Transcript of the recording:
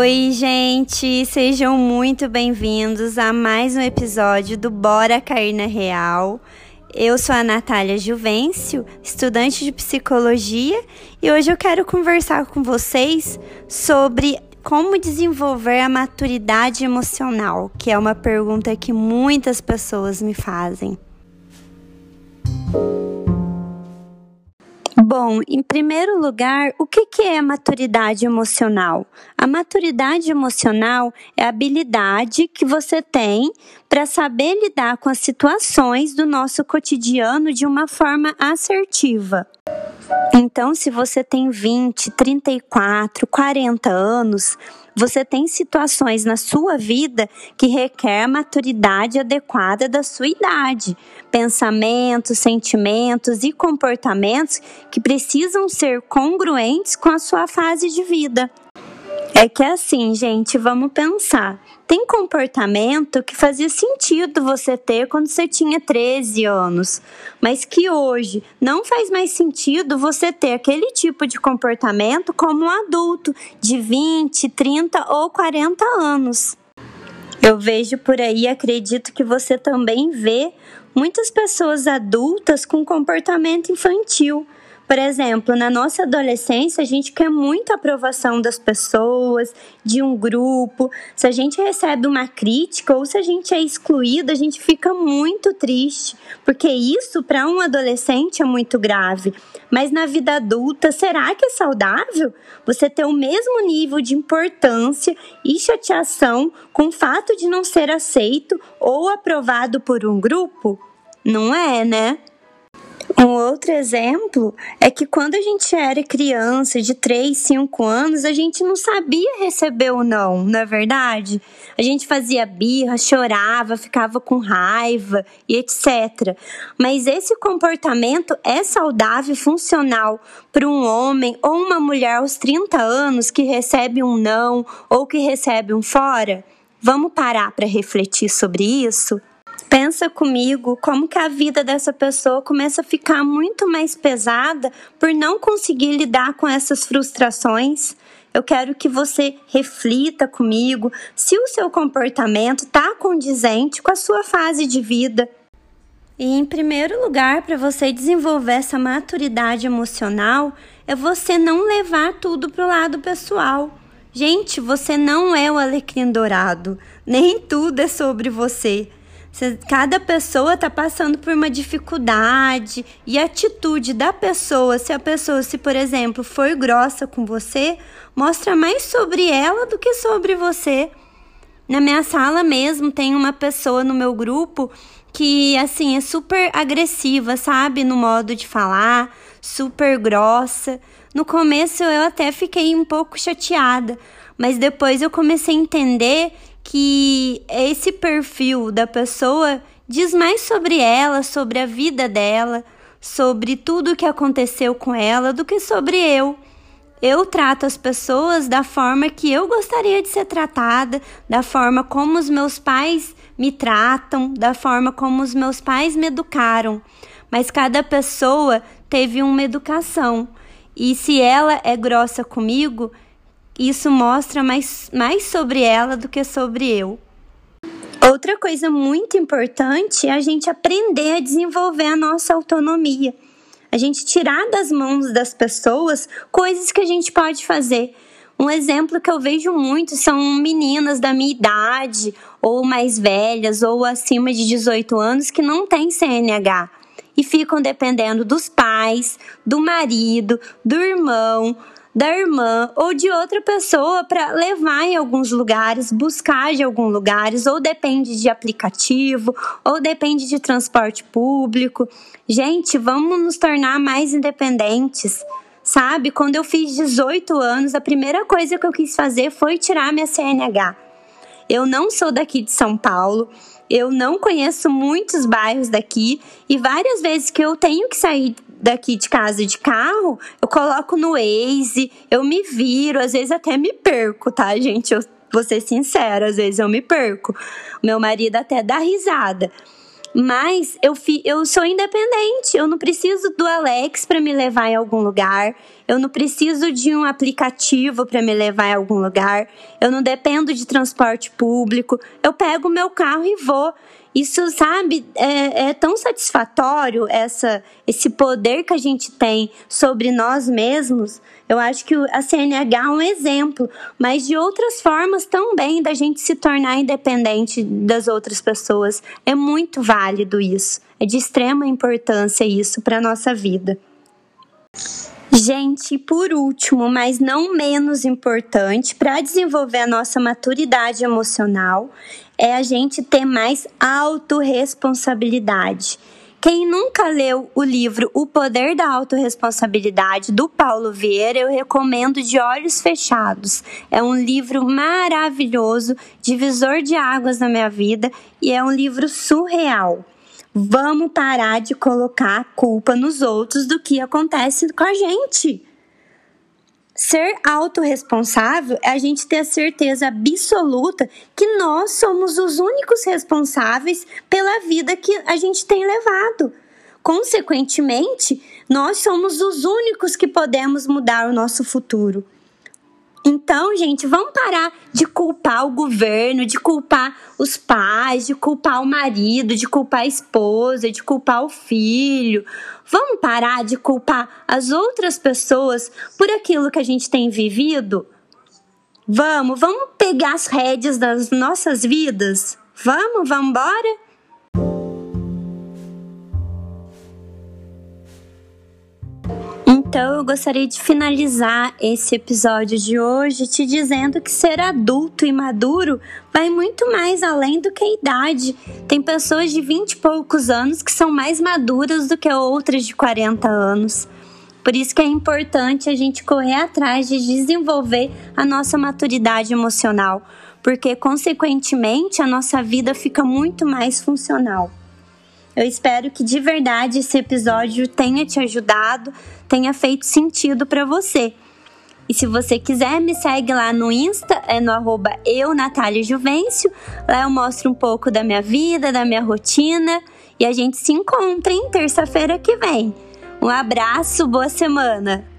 Oi, gente! Sejam muito bem-vindos a mais um episódio do Bora Cair na Real. Eu sou a Natália Juvencio, estudante de psicologia, e hoje eu quero conversar com vocês sobre como desenvolver a maturidade emocional, que é uma pergunta que muitas pessoas me fazem. Bom, em primeiro lugar, o que é maturidade emocional? A maturidade emocional é a habilidade que você tem para saber lidar com as situações do nosso cotidiano de uma forma assertiva. Então, se você tem 20, 34, 40 anos, você tem situações na sua vida que requer maturidade adequada da sua idade, pensamentos, sentimentos e comportamentos que precisam ser congruentes com a sua fase de vida. É que é assim, gente, vamos pensar. Tem comportamento que fazia sentido você ter quando você tinha 13 anos, mas que hoje não faz mais sentido você ter aquele tipo de comportamento como um adulto de 20, 30 ou 40 anos. Eu vejo por aí, acredito que você também vê muitas pessoas adultas com comportamento infantil por exemplo, na nossa adolescência, a gente quer muito a aprovação das pessoas, de um grupo. Se a gente recebe uma crítica ou se a gente é excluído, a gente fica muito triste, porque isso para um adolescente é muito grave. Mas na vida adulta, será que é saudável você ter o mesmo nível de importância e chateação com o fato de não ser aceito ou aprovado por um grupo? Não é, né? Um outro exemplo é que quando a gente era criança, de 3, 5 anos, a gente não sabia receber o não, não é verdade? A gente fazia birra, chorava, ficava com raiva e etc. Mas esse comportamento é saudável e funcional para um homem ou uma mulher aos 30 anos que recebe um não ou que recebe um fora? Vamos parar para refletir sobre isso? Pensa comigo como que a vida dessa pessoa começa a ficar muito mais pesada por não conseguir lidar com essas frustrações. Eu quero que você reflita comigo se o seu comportamento está condizente com a sua fase de vida. E em primeiro lugar, para você desenvolver essa maturidade emocional, é você não levar tudo para o lado pessoal. Gente, você não é o alecrim dourado, nem tudo é sobre você. Cada pessoa está passando por uma dificuldade e a atitude da pessoa, se a pessoa, se por exemplo, for grossa com você, mostra mais sobre ela do que sobre você. Na minha sala mesmo tem uma pessoa no meu grupo que assim é super agressiva, sabe, no modo de falar, super grossa. No começo eu até fiquei um pouco chateada, mas depois eu comecei a entender que esse perfil da pessoa diz mais sobre ela, sobre a vida dela, sobre tudo o que aconteceu com ela do que sobre eu. Eu trato as pessoas da forma que eu gostaria de ser tratada, da forma como os meus pais me tratam, da forma como os meus pais me educaram. Mas cada pessoa teve uma educação. E se ela é grossa comigo, isso mostra mais, mais sobre ela do que sobre eu. Outra coisa muito importante é a gente aprender a desenvolver a nossa autonomia. A gente tirar das mãos das pessoas coisas que a gente pode fazer. Um exemplo que eu vejo muito são meninas da minha idade, ou mais velhas, ou acima de 18 anos, que não têm CNH e ficam dependendo dos pais, do marido, do irmão, da irmã ou de outra pessoa para levar em alguns lugares, buscar de alguns lugares, ou depende de aplicativo, ou depende de transporte público. Gente, vamos nos tornar mais independentes. Sabe, quando eu fiz 18 anos, a primeira coisa que eu quis fazer foi tirar minha CNH. Eu não sou daqui de São Paulo, eu não conheço muitos bairros daqui e várias vezes que eu tenho que sair daqui de casa de carro, eu coloco no Waze, eu me viro, às vezes até me perco, tá, gente? Eu vou ser sincera, às vezes eu me perco. Meu marido até dá risada. Mas eu, fi, eu sou independente, eu não preciso do Alex para me levar em algum lugar, eu não preciso de um aplicativo para me levar em algum lugar, eu não dependo de transporte público, eu pego meu carro e vou. Isso, sabe, é, é, tão satisfatório essa, esse poder que a gente tem sobre nós mesmos. Eu acho que a CNH é um exemplo, mas de outras formas também da gente se tornar independente das outras pessoas. É muito válido isso. É de extrema importância isso para nossa vida. Gente, por último, mas não menos importante, para desenvolver a nossa maturidade emocional, é a gente ter mais autorresponsabilidade. Quem nunca leu o livro O Poder da Autoresponsabilidade, do Paulo Vieira, eu recomendo de olhos fechados. É um livro maravilhoso, divisor de águas na minha vida e é um livro surreal. Vamos parar de colocar culpa nos outros do que acontece com a gente. Ser autorresponsável é a gente ter a certeza absoluta que nós somos os únicos responsáveis pela vida que a gente tem levado. Consequentemente, nós somos os únicos que podemos mudar o nosso futuro. Então, gente, vamos parar de culpar o governo, de culpar os pais, de culpar o marido, de culpar a esposa, de culpar o filho. Vamos parar de culpar as outras pessoas por aquilo que a gente tem vivido? Vamos, vamos pegar as rédeas das nossas vidas? Vamos, vamos embora? Então, eu gostaria de finalizar esse episódio de hoje te dizendo que ser adulto e maduro vai muito mais além do que a idade. Tem pessoas de 20 e poucos anos que são mais maduras do que outras de 40 anos. Por isso que é importante a gente correr atrás de desenvolver a nossa maturidade emocional, porque consequentemente a nossa vida fica muito mais funcional. Eu espero que de verdade esse episódio tenha te ajudado, tenha feito sentido para você. E se você quiser, me segue lá no Insta, é no arroba eu, Natália Juvencio. Lá eu mostro um pouco da minha vida, da minha rotina. E a gente se encontra em terça-feira que vem. Um abraço, boa semana!